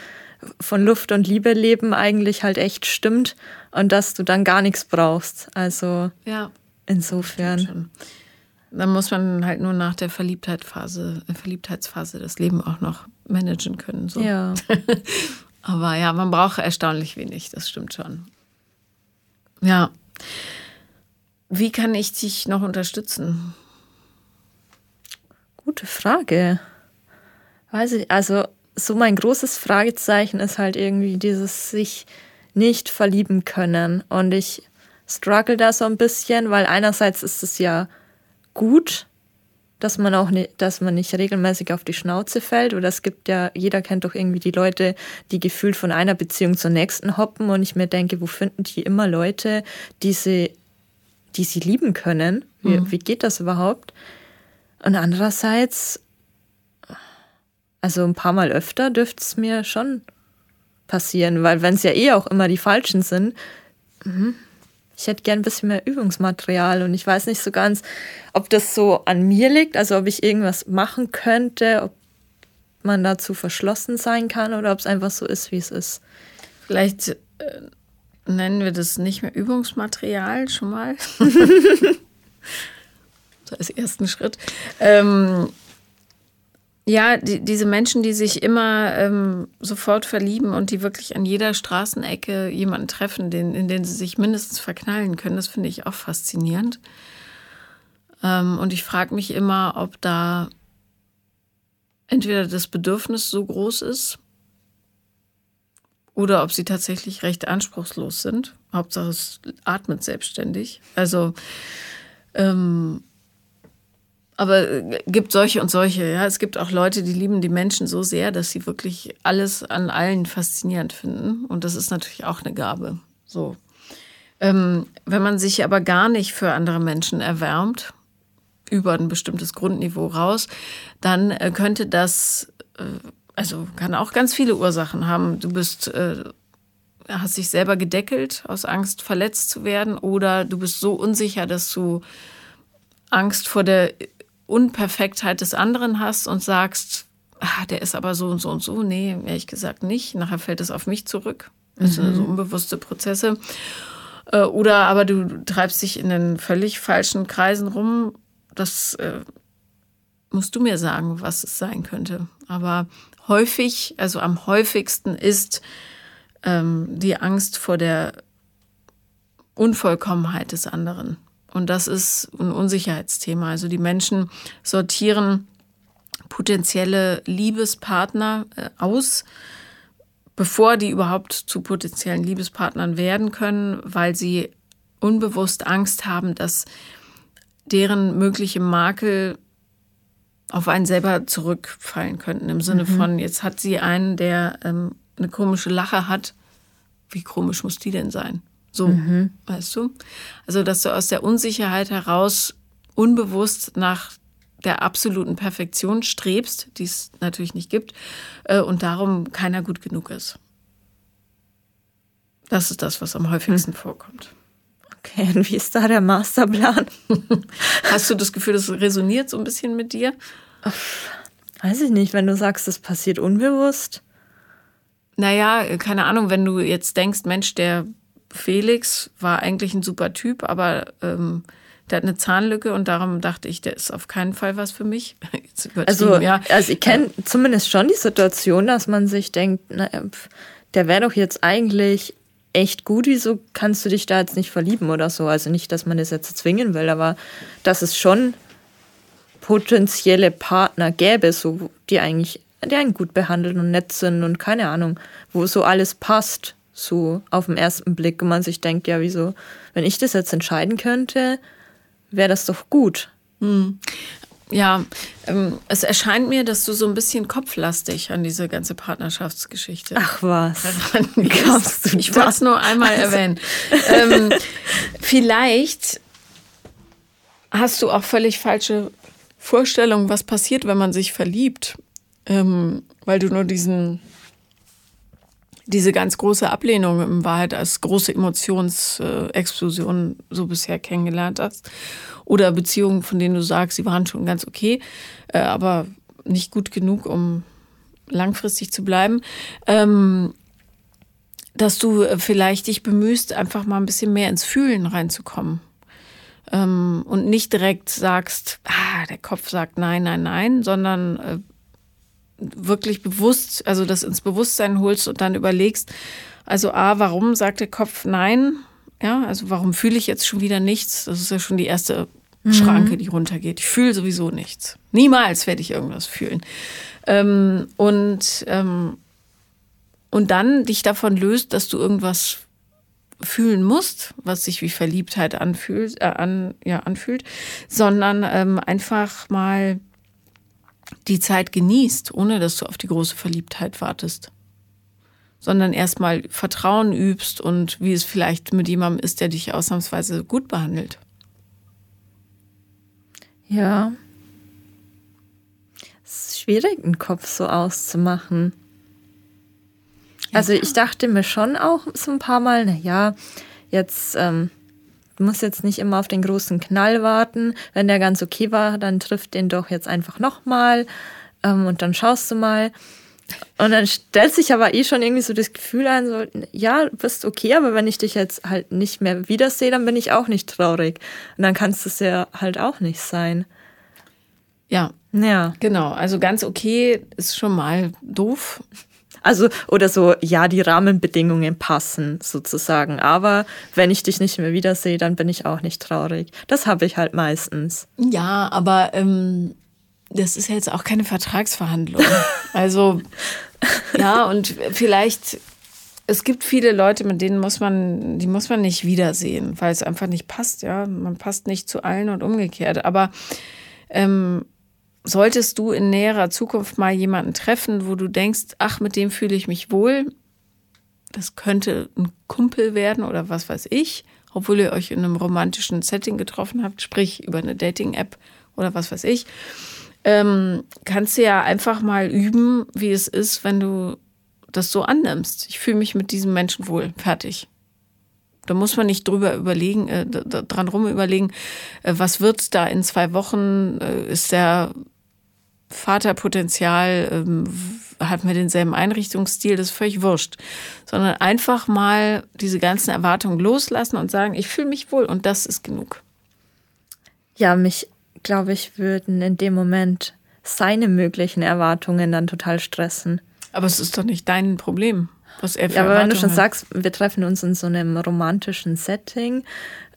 von Luft und Liebe leben eigentlich halt echt stimmt und dass du dann gar nichts brauchst. Also ja. insofern. Dann muss man halt nur nach der Verliebtheitsphase, äh, Verliebtheitsphase das Leben auch noch managen können. So. Ja. Aber ja, man braucht erstaunlich wenig, das stimmt schon. Ja. Wie kann ich dich noch unterstützen? Gute Frage. Weiß ich, also so mein großes Fragezeichen ist halt irgendwie dieses sich nicht verlieben können. Und ich struggle da so ein bisschen, weil einerseits ist es ja gut, dass man auch nicht, dass man nicht regelmäßig auf die Schnauze fällt. Oder es gibt ja, jeder kennt doch irgendwie die Leute, die gefühlt von einer Beziehung zur nächsten hoppen und ich mir denke, wo finden die immer Leute, die sie, die sie lieben können? Wie, mhm. wie geht das überhaupt? Und andererseits, also ein paar Mal öfter dürfte es mir schon passieren, weil wenn es ja eh auch immer die Falschen sind, mh, ich hätte gern ein bisschen mehr Übungsmaterial und ich weiß nicht so ganz, ob das so an mir liegt, also ob ich irgendwas machen könnte, ob man dazu verschlossen sein kann oder ob es einfach so ist, wie es ist. Vielleicht äh, nennen wir das nicht mehr Übungsmaterial schon mal. so als ersten Schritt. Ähm, ja, die, diese Menschen, die sich immer ähm, sofort verlieben und die wirklich an jeder Straßenecke jemanden treffen, den, in den sie sich mindestens verknallen können, das finde ich auch faszinierend. Ähm, und ich frage mich immer, ob da entweder das Bedürfnis so groß ist oder ob sie tatsächlich recht anspruchslos sind. Hauptsache es atmet selbstständig. Also, ähm, aber äh, gibt solche und solche. Ja, es gibt auch Leute, die lieben die Menschen so sehr, dass sie wirklich alles an allen faszinierend finden. Und das ist natürlich auch eine Gabe. So. Ähm, wenn man sich aber gar nicht für andere Menschen erwärmt, über ein bestimmtes Grundniveau raus, dann äh, könnte das, äh, also kann auch ganz viele Ursachen haben. Du bist, äh, hast dich selber gedeckelt aus Angst, verletzt zu werden, oder du bist so unsicher, dass du Angst vor der Unperfektheit des anderen hast und sagst, ah, der ist aber so und so und so. Nee, ehrlich gesagt nicht. Nachher fällt es auf mich zurück. Das sind so mhm. unbewusste Prozesse. Äh, oder aber du treibst dich in den völlig falschen Kreisen rum. Das äh, musst du mir sagen, was es sein könnte. Aber häufig, also am häufigsten ist ähm, die Angst vor der Unvollkommenheit des anderen. Und das ist ein Unsicherheitsthema. Also die Menschen sortieren potenzielle Liebespartner äh, aus bevor die überhaupt zu potenziellen Liebespartnern werden können, weil sie unbewusst Angst haben, dass deren mögliche Makel auf einen selber zurückfallen könnten. Im Sinne mhm. von, jetzt hat sie einen, der ähm, eine komische Lache hat. Wie komisch muss die denn sein? So, mhm. weißt du? Also, dass du aus der Unsicherheit heraus unbewusst nach der absoluten Perfektion strebst, die es natürlich nicht gibt, äh, und darum keiner gut genug ist. Das ist das, was am häufigsten hm. vorkommt. Okay, und wie ist da der Masterplan? Hast du das Gefühl, das resoniert so ein bisschen mit dir? Weiß ich nicht, wenn du sagst, das passiert unbewusst. Naja, keine Ahnung, wenn du jetzt denkst, Mensch, der Felix war eigentlich ein super Typ, aber ähm, der hat eine Zahnlücke und darum dachte ich, der ist auf keinen Fall was für mich. also, ja. also ich kenne ja. zumindest schon die Situation, dass man sich denkt, na, der wäre doch jetzt eigentlich echt gut, wieso kannst du dich da jetzt nicht verlieben oder so? Also nicht, dass man das jetzt zwingen will, aber dass es schon potenzielle Partner gäbe, so die eigentlich, die einen gut behandeln und nett sind und keine Ahnung, wo so alles passt, so auf den ersten Blick und man sich denkt, ja, wieso, wenn ich das jetzt entscheiden könnte, wäre das doch gut. Hm. Ja, ähm, es erscheint mir, dass du so ein bisschen kopflastig an diese ganze Partnerschaftsgeschichte. Ach was. du ich wollte es nur einmal erwähnen. ähm, vielleicht hast du auch völlig falsche Vorstellungen, was passiert, wenn man sich verliebt, ähm, weil du nur diesen diese ganz große Ablehnung in Wahrheit als große Emotionsexplosion so bisher kennengelernt hast. Oder Beziehungen, von denen du sagst, sie waren schon ganz okay, äh, aber nicht gut genug, um langfristig zu bleiben. Ähm, dass du vielleicht dich bemühst, einfach mal ein bisschen mehr ins Fühlen reinzukommen. Ähm, und nicht direkt sagst, ah, der Kopf sagt nein, nein, nein, sondern äh, wirklich bewusst, also das ins Bewusstsein holst und dann überlegst, also A, warum sagt der Kopf nein? Ja, also warum fühle ich jetzt schon wieder nichts? Das ist ja schon die erste mhm. Schranke, die runtergeht. Ich fühle sowieso nichts. Niemals werde ich irgendwas fühlen. Ähm, und, ähm, und dann dich davon löst, dass du irgendwas fühlen musst, was sich wie Verliebtheit anfühlt, äh, an, ja, anfühlt, sondern ähm, einfach mal die Zeit genießt, ohne dass du auf die große Verliebtheit wartest. Sondern erstmal Vertrauen übst und wie es vielleicht mit jemandem ist, der dich ausnahmsweise gut behandelt. Ja. Es ist schwierig, den Kopf so auszumachen. Also ich dachte mir schon auch so ein paar Mal, naja, jetzt ähm, Du musst jetzt nicht immer auf den großen Knall warten. Wenn der ganz okay war, dann trifft den doch jetzt einfach nochmal ähm, und dann schaust du mal. Und dann stellt sich aber eh schon irgendwie so das Gefühl ein, so, ja, du bist okay, aber wenn ich dich jetzt halt nicht mehr wiedersehe, dann bin ich auch nicht traurig. Und dann kannst du es ja halt auch nicht sein. Ja. Ja. Genau. Also ganz okay ist schon mal doof. Also, oder so, ja, die Rahmenbedingungen passen sozusagen. Aber wenn ich dich nicht mehr wiedersehe, dann bin ich auch nicht traurig. Das habe ich halt meistens. Ja, aber ähm, das ist ja jetzt auch keine Vertragsverhandlung. also, ja, und vielleicht, es gibt viele Leute, mit denen muss man, die muss man nicht wiedersehen, weil es einfach nicht passt, ja. Man passt nicht zu allen und umgekehrt. Aber ähm, solltest du in näherer Zukunft mal jemanden treffen, wo du denkst, ach, mit dem fühle ich mich wohl, das könnte ein Kumpel werden oder was weiß ich, obwohl ihr euch in einem romantischen Setting getroffen habt, sprich über eine Dating-App oder was weiß ich, ähm, kannst du ja einfach mal üben, wie es ist, wenn du das so annimmst. Ich fühle mich mit diesem Menschen wohl. Fertig. Da muss man nicht drüber überlegen, äh, dran rum überlegen, äh, was wird da in zwei Wochen? Äh, ist der Vaterpotenzial, ähm, hat man denselben Einrichtungsstil, das ist völlig wurscht. Sondern einfach mal diese ganzen Erwartungen loslassen und sagen, ich fühle mich wohl und das ist genug. Ja, mich, glaube ich, würden in dem Moment seine möglichen Erwartungen dann total stressen. Aber es ist doch nicht dein Problem, was er für Ja, aber wenn du schon hat. sagst, wir treffen uns in so einem romantischen Setting,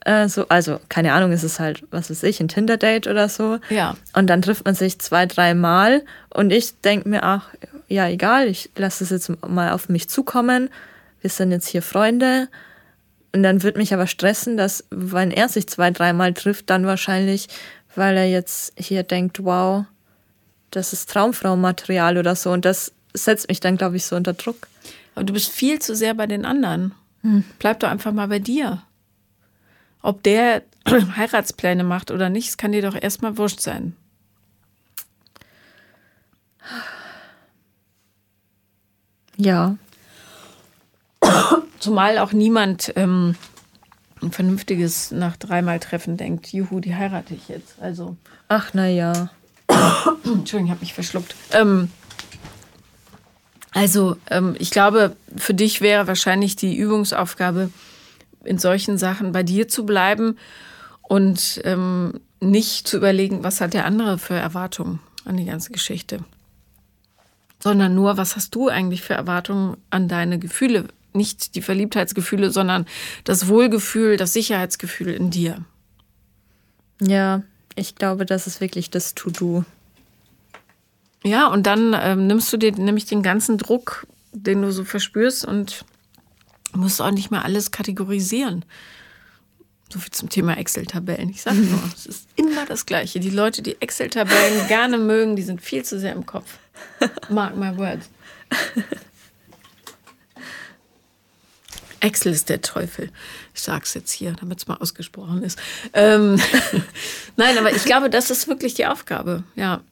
äh, so, also keine Ahnung, ist es halt, was weiß ich, ein Tinder-Date oder so. Ja. Und dann trifft man sich zwei, dreimal und ich denke mir, ach, ja, egal, ich lasse es jetzt mal auf mich zukommen. Wir sind jetzt hier Freunde. Und dann wird mich aber stressen, dass, wenn er sich zwei, dreimal trifft, dann wahrscheinlich, weil er jetzt hier denkt, wow, das ist Traumfrau-Material oder so. Und das setzt mich dann, glaube ich, so unter Druck. Aber du bist viel zu sehr bei den anderen. Hm. Bleib doch einfach mal bei dir. Ob der Heiratspläne macht oder nicht, das kann dir doch erstmal wurscht sein. Ja. Zumal auch niemand ähm, ein vernünftiges nach dreimal Treffen denkt, juhu, die heirate ich jetzt. Also. Ach, na ja. Entschuldigung, ich habe mich verschluckt. Ähm, also, ähm, ich glaube, für dich wäre wahrscheinlich die Übungsaufgabe, in solchen Sachen bei dir zu bleiben und ähm, nicht zu überlegen, was hat der andere für Erwartungen an die ganze Geschichte, sondern nur, was hast du eigentlich für Erwartungen an deine Gefühle, nicht die Verliebtheitsgefühle, sondern das Wohlgefühl, das Sicherheitsgefühl in dir. Ja, ich glaube, das ist wirklich das To-Do. Ja, und dann ähm, nimmst du dir nämlich den ganzen Druck, den du so verspürst und musst auch nicht mehr alles kategorisieren. So viel zum Thema Excel-Tabellen. Ich sage nur, es ist immer das Gleiche. Die Leute, die Excel-Tabellen gerne mögen, die sind viel zu sehr im Kopf. Mark my words. Excel ist der Teufel. Ich sage es jetzt hier, damit es mal ausgesprochen ist. Ähm, Nein, aber ich glaube, das ist wirklich die Aufgabe. Ja.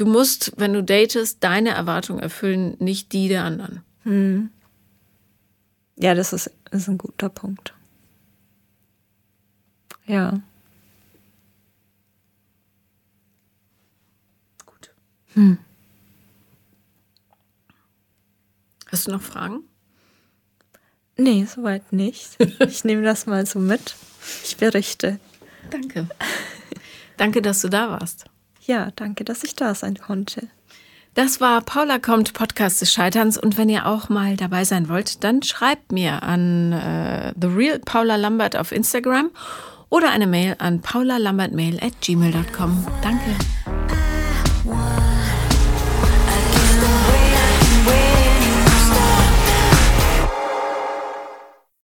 Du musst, wenn du datest, deine Erwartungen erfüllen, nicht die der anderen. Hm. Ja, das ist, ist ein guter Punkt. Ja. Gut. Hm. Hast du noch Fragen? Nee, soweit nicht. Ich nehme das mal so mit. Ich berichte. Danke. Danke, dass du da warst. Ja, danke, dass ich da sein konnte. Das war Paula kommt, Podcast des Scheiterns. Und wenn ihr auch mal dabei sein wollt, dann schreibt mir an äh, The Real Paula Lambert auf Instagram oder eine Mail an paulalambertmail at gmail.com. Danke.